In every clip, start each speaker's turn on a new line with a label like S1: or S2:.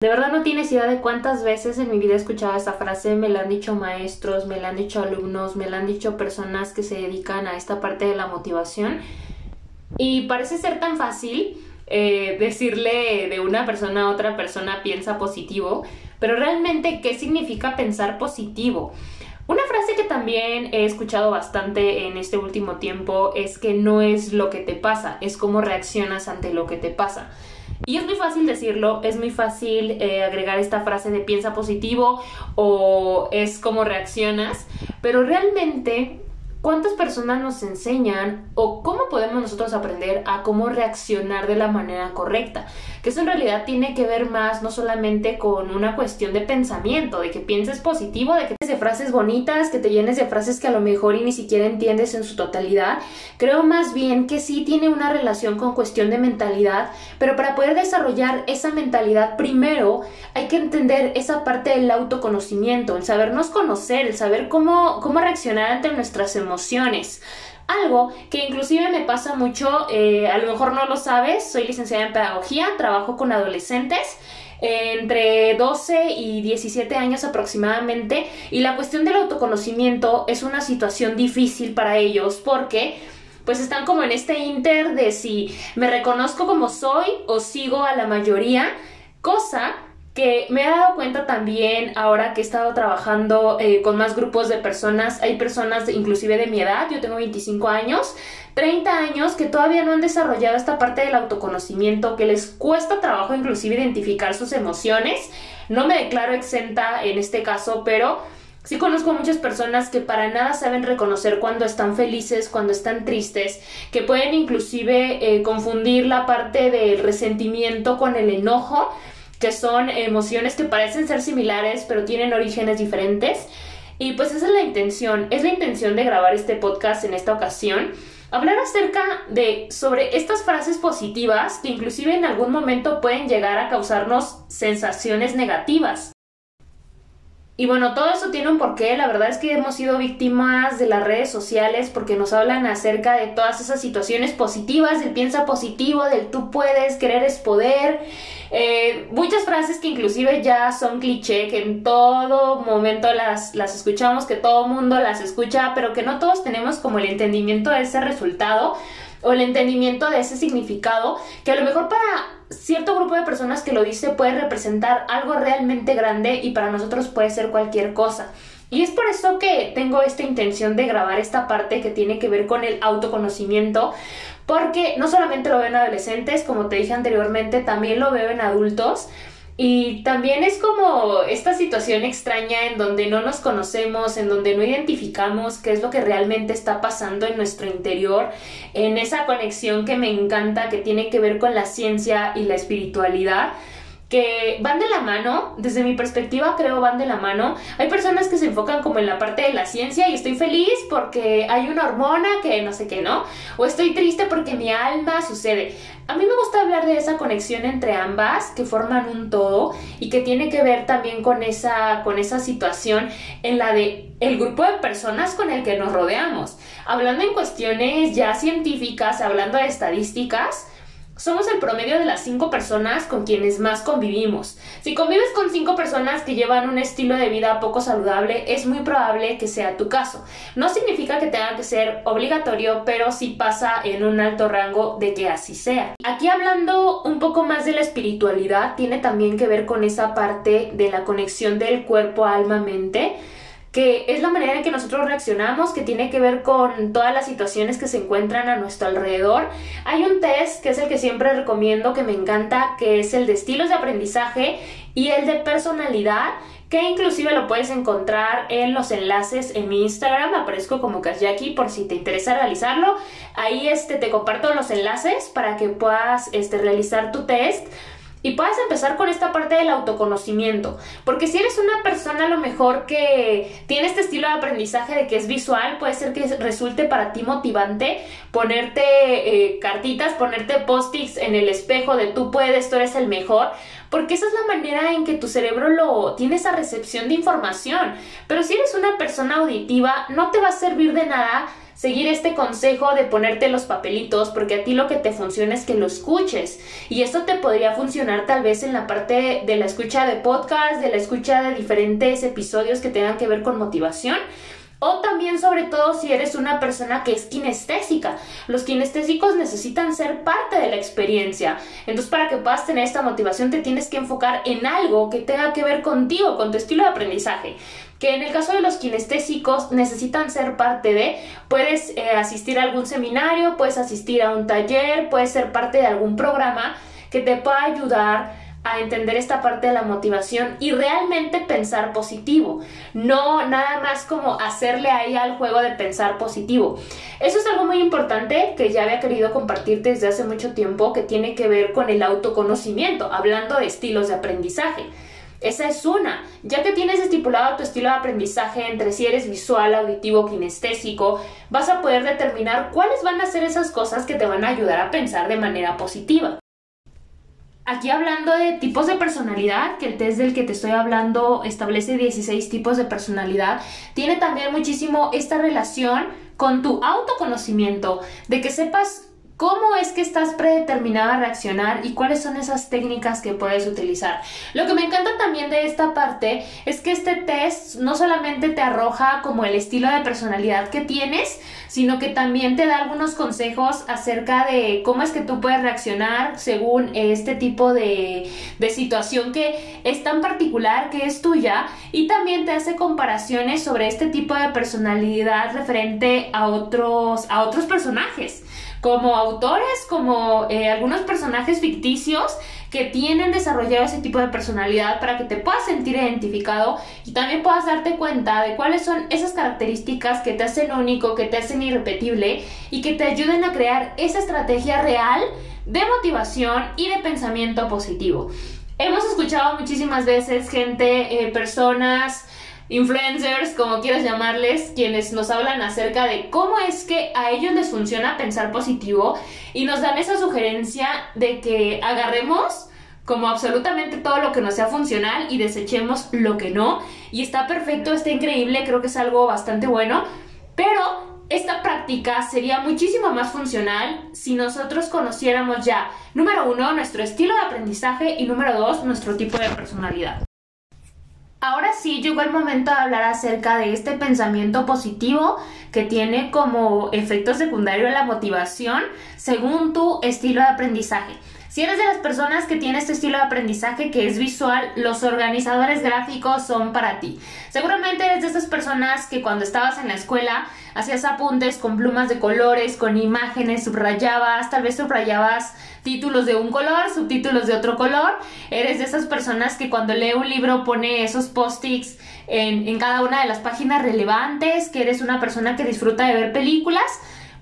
S1: De verdad no tienes idea de cuántas veces en mi vida he escuchado esta frase, me la han dicho maestros, me la han dicho alumnos, me la han dicho personas que se dedican a esta parte de la motivación. Y parece ser tan fácil eh, decirle de una persona a otra persona piensa positivo, pero realmente, ¿qué significa pensar positivo? Una frase que también he escuchado bastante en este último tiempo es que no es lo que te pasa, es cómo reaccionas ante lo que te pasa. Y es muy fácil decirlo, es muy fácil eh, agregar esta frase de piensa positivo o es como reaccionas, pero realmente ¿Cuántas personas nos enseñan o cómo podemos nosotros aprender a cómo reaccionar de la manera correcta? Que eso en realidad tiene que ver más no solamente con una cuestión de pensamiento, de que pienses positivo, de que te de frases bonitas, que te llenes de frases que a lo mejor y ni siquiera entiendes en su totalidad. Creo más bien que sí tiene una relación con cuestión de mentalidad, pero para poder desarrollar esa mentalidad primero hay que entender esa parte del autoconocimiento, el sabernos conocer, el saber cómo, cómo reaccionar ante nuestras emociones emociones. Algo que inclusive me pasa mucho, eh, a lo mejor no lo sabes, soy licenciada en pedagogía, trabajo con adolescentes entre 12 y 17 años aproximadamente y la cuestión del autoconocimiento es una situación difícil para ellos porque pues están como en este inter de si me reconozco como soy o sigo a la mayoría, cosa que me he dado cuenta también ahora que he estado trabajando eh, con más grupos de personas, hay personas inclusive de mi edad, yo tengo 25 años, 30 años que todavía no han desarrollado esta parte del autoconocimiento, que les cuesta trabajo inclusive identificar sus emociones. No me declaro exenta en este caso, pero sí conozco muchas personas que para nada saben reconocer cuando están felices, cuando están tristes, que pueden inclusive eh, confundir la parte del resentimiento con el enojo que son emociones que parecen ser similares pero tienen orígenes diferentes. Y pues esa es la intención, es la intención de grabar este podcast en esta ocasión. Hablar acerca de sobre estas frases positivas que inclusive en algún momento pueden llegar a causarnos sensaciones negativas. Y bueno, todo eso tiene un porqué. La verdad es que hemos sido víctimas de las redes sociales porque nos hablan acerca de todas esas situaciones positivas, del piensa positivo, del tú puedes, querer es poder. Eh, muchas frases que inclusive ya son cliché, que en todo momento las, las escuchamos, que todo mundo las escucha, pero que no todos tenemos como el entendimiento de ese resultado o el entendimiento de ese significado, que a lo mejor para cierto grupo de personas que lo dice puede representar algo realmente grande y para nosotros puede ser cualquier cosa. Y es por eso que tengo esta intención de grabar esta parte que tiene que ver con el autoconocimiento, porque no solamente lo veo en adolescentes, como te dije anteriormente, también lo veo en adultos. Y también es como esta situación extraña en donde no nos conocemos, en donde no identificamos qué es lo que realmente está pasando en nuestro interior, en esa conexión que me encanta, que tiene que ver con la ciencia y la espiritualidad que van de la mano, desde mi perspectiva creo van de la mano. Hay personas que se enfocan como en la parte de la ciencia y estoy feliz porque hay una hormona que no sé qué, ¿no? O estoy triste porque mi alma sucede. A mí me gusta hablar de esa conexión entre ambas que forman un todo y que tiene que ver también con esa, con esa situación en la de el grupo de personas con el que nos rodeamos. Hablando en cuestiones ya científicas, hablando de estadísticas, somos el promedio de las cinco personas con quienes más convivimos. Si convives con cinco personas que llevan un estilo de vida poco saludable, es muy probable que sea tu caso. No significa que tenga que ser obligatorio, pero sí pasa en un alto rango de que así sea. Aquí hablando un poco más de la espiritualidad, tiene también que ver con esa parte de la conexión del cuerpo, alma, mente que es la manera en que nosotros reaccionamos, que tiene que ver con todas las situaciones que se encuentran a nuestro alrededor. Hay un test que es el que siempre recomiendo, que me encanta, que es el de estilos de aprendizaje y el de personalidad, que inclusive lo puedes encontrar en los enlaces en mi Instagram, aparezco como Kasyaki por si te interesa realizarlo. Ahí este, te comparto los enlaces para que puedas este, realizar tu test y puedas empezar con esta parte del autoconocimiento. Porque si eres una persona a lo mejor que tiene este estilo de aprendizaje de que es visual, puede ser que resulte para ti motivante ponerte eh, cartitas, ponerte post-its en el espejo de tú puedes, tú eres el mejor. Porque esa es la manera en que tu cerebro lo tiene esa recepción de información. Pero si eres una persona auditiva, no te va a servir de nada seguir este consejo de ponerte los papelitos porque a ti lo que te funciona es que lo escuches y esto te podría funcionar tal vez en la parte de la escucha de podcast, de la escucha de diferentes episodios que tengan que ver con motivación. O también, sobre todo, si eres una persona que es kinestésica. Los kinestésicos necesitan ser parte de la experiencia. Entonces, para que puedas tener esta motivación, te tienes que enfocar en algo que tenga que ver contigo, con tu estilo de aprendizaje que en el caso de los kinestésicos necesitan ser parte de, puedes eh, asistir a algún seminario, puedes asistir a un taller, puedes ser parte de algún programa que te pueda ayudar a entender esta parte de la motivación y realmente pensar positivo, no nada más como hacerle ahí al juego de pensar positivo. Eso es algo muy importante que ya había querido compartirte desde hace mucho tiempo que tiene que ver con el autoconocimiento, hablando de estilos de aprendizaje. Esa es una. Ya que tienes estipulado tu estilo de aprendizaje entre si eres visual, auditivo, kinestésico, vas a poder determinar cuáles van a ser esas cosas que te van a ayudar a pensar de manera positiva. Aquí hablando de tipos de personalidad, que el test del que te estoy hablando establece 16 tipos de personalidad, tiene también muchísimo esta relación con tu autoconocimiento, de que sepas cómo es que estás predeterminada a reaccionar y cuáles son esas técnicas que puedes utilizar. Lo que me encanta también de esta parte es que este test no solamente te arroja como el estilo de personalidad que tienes, sino que también te da algunos consejos acerca de cómo es que tú puedes reaccionar según este tipo de, de situación que es tan particular que es tuya y también te hace comparaciones sobre este tipo de personalidad referente a otros, a otros personajes como autores, como eh, algunos personajes ficticios que tienen desarrollado ese tipo de personalidad para que te puedas sentir identificado y también puedas darte cuenta de cuáles son esas características que te hacen único, que te hacen irrepetible y que te ayuden a crear esa estrategia real de motivación y de pensamiento positivo. Hemos escuchado muchísimas veces gente, eh, personas, influencers, como quieras llamarles, quienes nos hablan acerca de cómo es que a ellos les funciona pensar positivo y nos dan esa sugerencia de que agarremos como absolutamente todo lo que nos sea funcional y desechemos lo que no. Y está perfecto, está increíble, creo que es algo bastante bueno, pero esta práctica sería muchísimo más funcional si nosotros conociéramos ya, número uno, nuestro estilo de aprendizaje y número dos, nuestro tipo de personalidad. Ahora sí llegó el momento de hablar acerca de este pensamiento positivo que tiene como efecto secundario la motivación según tu estilo de aprendizaje. Si eres de las personas que tiene este estilo de aprendizaje que es visual, los organizadores gráficos son para ti. Seguramente eres de esas personas que cuando estabas en la escuela hacías apuntes con plumas de colores, con imágenes, subrayabas, tal vez subrayabas títulos de un color, subtítulos de otro color. Eres de esas personas que cuando lee un libro pone esos post-its en, en cada una de las páginas relevantes, que eres una persona que disfruta de ver películas.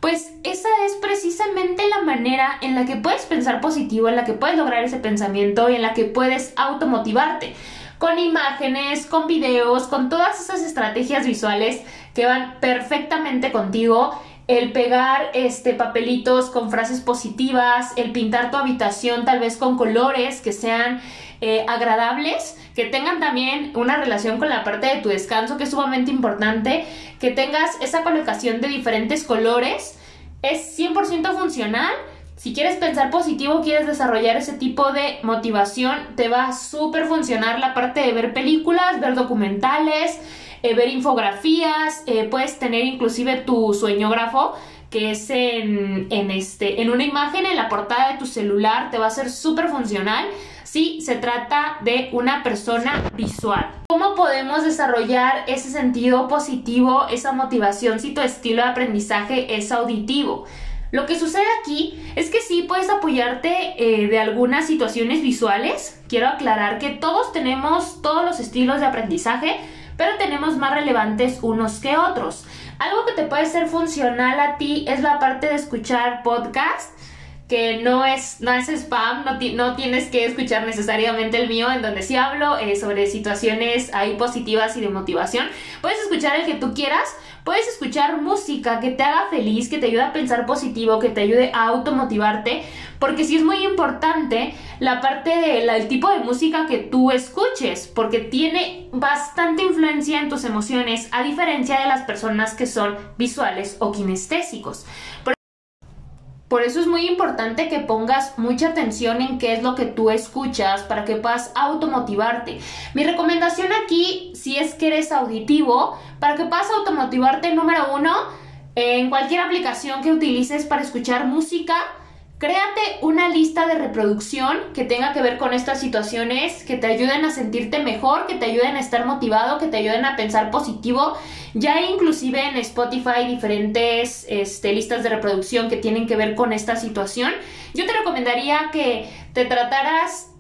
S1: Pues esa es precisamente la manera en la que puedes pensar positivo, en la que puedes lograr ese pensamiento y en la que puedes automotivarte. Con imágenes, con videos, con todas esas estrategias visuales que van perfectamente contigo. El pegar este papelitos con frases positivas, el pintar tu habitación tal vez con colores que sean eh, agradables, que tengan también una relación con la parte de tu descanso, que es sumamente importante, que tengas esa colocación de diferentes colores, es 100% funcional. Si quieres pensar positivo, quieres desarrollar ese tipo de motivación, te va a súper funcionar la parte de ver películas, ver documentales, eh, ver infografías, eh, puedes tener inclusive tu sueñógrafo que es en, en, este, en una imagen en la portada de tu celular, te va a ser súper funcional si se trata de una persona visual. ¿Cómo podemos desarrollar ese sentido positivo, esa motivación si tu estilo de aprendizaje es auditivo? Lo que sucede aquí es que sí puedes apoyarte eh, de algunas situaciones visuales. Quiero aclarar que todos tenemos todos los estilos de aprendizaje, pero tenemos más relevantes unos que otros. Algo que te puede ser funcional a ti es la parte de escuchar podcast que no es, no es spam, no, no, tienes que escuchar necesariamente el mío, en donde sí hablo eh, sobre situaciones ahí positivas y de motivación. Puedes escuchar el que tú quieras, puedes escuchar música que te haga feliz, que te ayude a pensar positivo, que te ayude a automotivarte, porque sí es muy importante la parte del tipo de música que tú escuches, porque tiene bastante influencia en tus emociones, a diferencia de las personas que son visuales o kinestésicos. Eso es muy importante que pongas mucha atención en qué es lo que tú escuchas para que puedas automotivarte. Mi recomendación aquí, si es que eres auditivo, para que puedas automotivarte, número uno, en cualquier aplicación que utilices para escuchar música, Créate una lista de reproducción que tenga que ver con estas situaciones, que te ayuden a sentirte mejor, que te ayuden a estar motivado, que te ayuden a pensar positivo. Ya hay inclusive en Spotify diferentes este, listas de reproducción que tienen que ver con esta situación. Yo te recomendaría que te trataras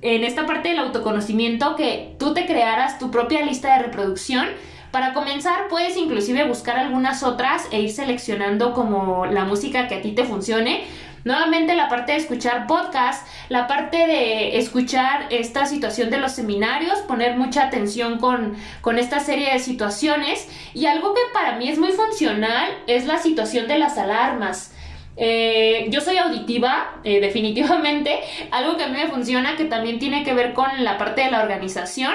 S1: en esta parte del autoconocimiento, que tú te crearas tu propia lista de reproducción. Para comenzar, puedes inclusive buscar algunas otras e ir seleccionando como la música que a ti te funcione Nuevamente la parte de escuchar podcast, la parte de escuchar esta situación de los seminarios, poner mucha atención con, con esta serie de situaciones y algo que para mí es muy funcional es la situación de las alarmas. Eh, yo soy auditiva, eh, definitivamente. Algo que a mí me funciona, que también tiene que ver con la parte de la organización,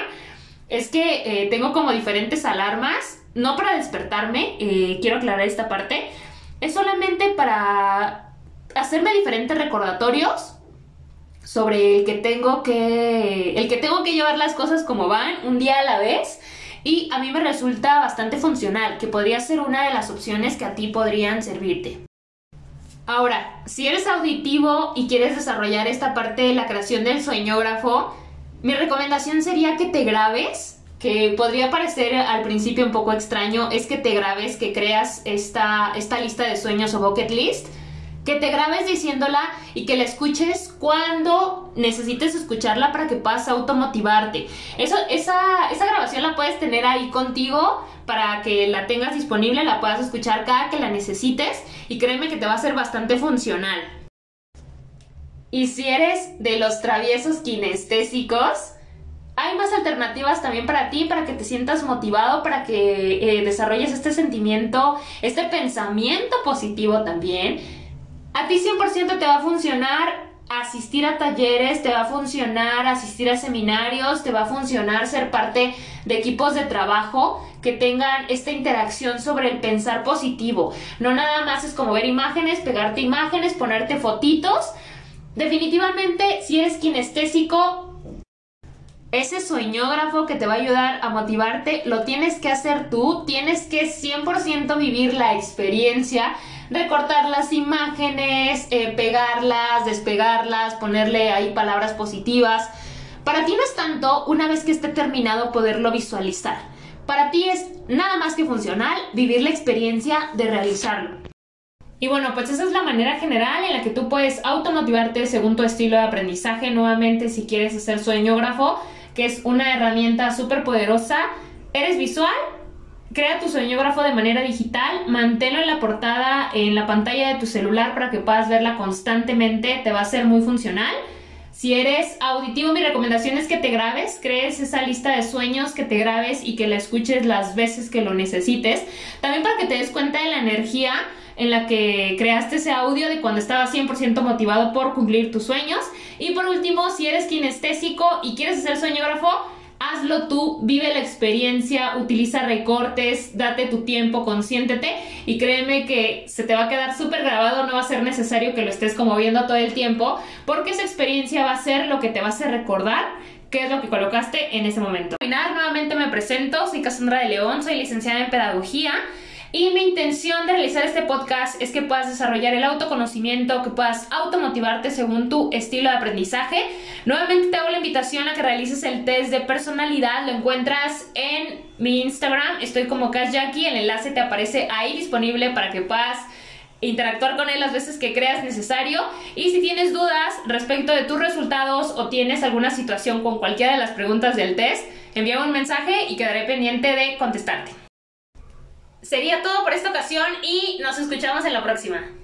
S1: es que eh, tengo como diferentes alarmas, no para despertarme, quiero aclarar esta parte, es solamente para hacerme diferentes recordatorios sobre el que tengo que el que tengo que llevar las cosas como van un día a la vez y a mí me resulta bastante funcional, que podría ser una de las opciones que a ti podrían servirte. Ahora, si eres auditivo y quieres desarrollar esta parte de la creación del sueñógrafo, mi recomendación sería que te grabes, que podría parecer al principio un poco extraño, es que te grabes, que creas esta, esta lista de sueños o bucket list que te grabes diciéndola y que la escuches cuando necesites escucharla para que puedas automotivarte. Eso, esa, esa grabación la puedes tener ahí contigo para que la tengas disponible, la puedas escuchar cada que la necesites y créeme que te va a ser bastante funcional. Y si eres de los traviesos kinestésicos, hay más alternativas también para ti, para que te sientas motivado, para que eh, desarrolles este sentimiento, este pensamiento positivo también a ti 100% te va a funcionar asistir a talleres, te va a funcionar asistir a seminarios, te va a funcionar ser parte de equipos de trabajo que tengan esta interacción sobre el pensar positivo. No nada más es como ver imágenes, pegarte imágenes, ponerte fotitos. Definitivamente, si eres kinestésico, ese sueñógrafo que te va a ayudar a motivarte, lo tienes que hacer tú, tienes que 100% vivir la experiencia recortar las imágenes, eh, pegarlas, despegarlas, ponerle ahí palabras positivas. Para ti no es tanto una vez que esté terminado poderlo visualizar. Para ti es nada más que funcional vivir la experiencia de realizarlo. Y bueno, pues esa es la manera general en la que tú puedes automotivarte según tu estilo de aprendizaje. Nuevamente, si quieres hacer sueñógrafo, que es una herramienta súper poderosa, eres visual, Crea tu sueñógrafo de manera digital, manténlo en la portada, en la pantalla de tu celular para que puedas verla constantemente, te va a ser muy funcional. Si eres auditivo, mi recomendación es que te grabes, crees esa lista de sueños, que te grabes y que la escuches las veces que lo necesites. También para que te des cuenta de la energía en la que creaste ese audio de cuando estabas 100% motivado por cumplir tus sueños. Y por último, si eres kinestésico y quieres hacer sueñógrafo, hazlo tú, vive la experiencia, utiliza recortes, date tu tiempo, consiéntete y créeme que se te va a quedar súper grabado, no va a ser necesario que lo estés como viendo todo el tiempo, porque esa experiencia va a ser lo que te va a hacer recordar qué es lo que colocaste en ese momento. Al nuevamente me presento, soy Cassandra de León, soy licenciada en Pedagogía. Y mi intención de realizar este podcast es que puedas desarrollar el autoconocimiento, que puedas automotivarte según tu estilo de aprendizaje. Nuevamente te hago la invitación a que realices el test de personalidad. Lo encuentras en mi Instagram. Estoy como Jackie. El enlace te aparece ahí disponible para que puedas interactuar con él las veces que creas necesario y si tienes dudas respecto de tus resultados o tienes alguna situación con cualquiera de las preguntas del test, envíame un mensaje y quedaré pendiente de contestarte. Sería todo por esta ocasión y nos escuchamos en la próxima.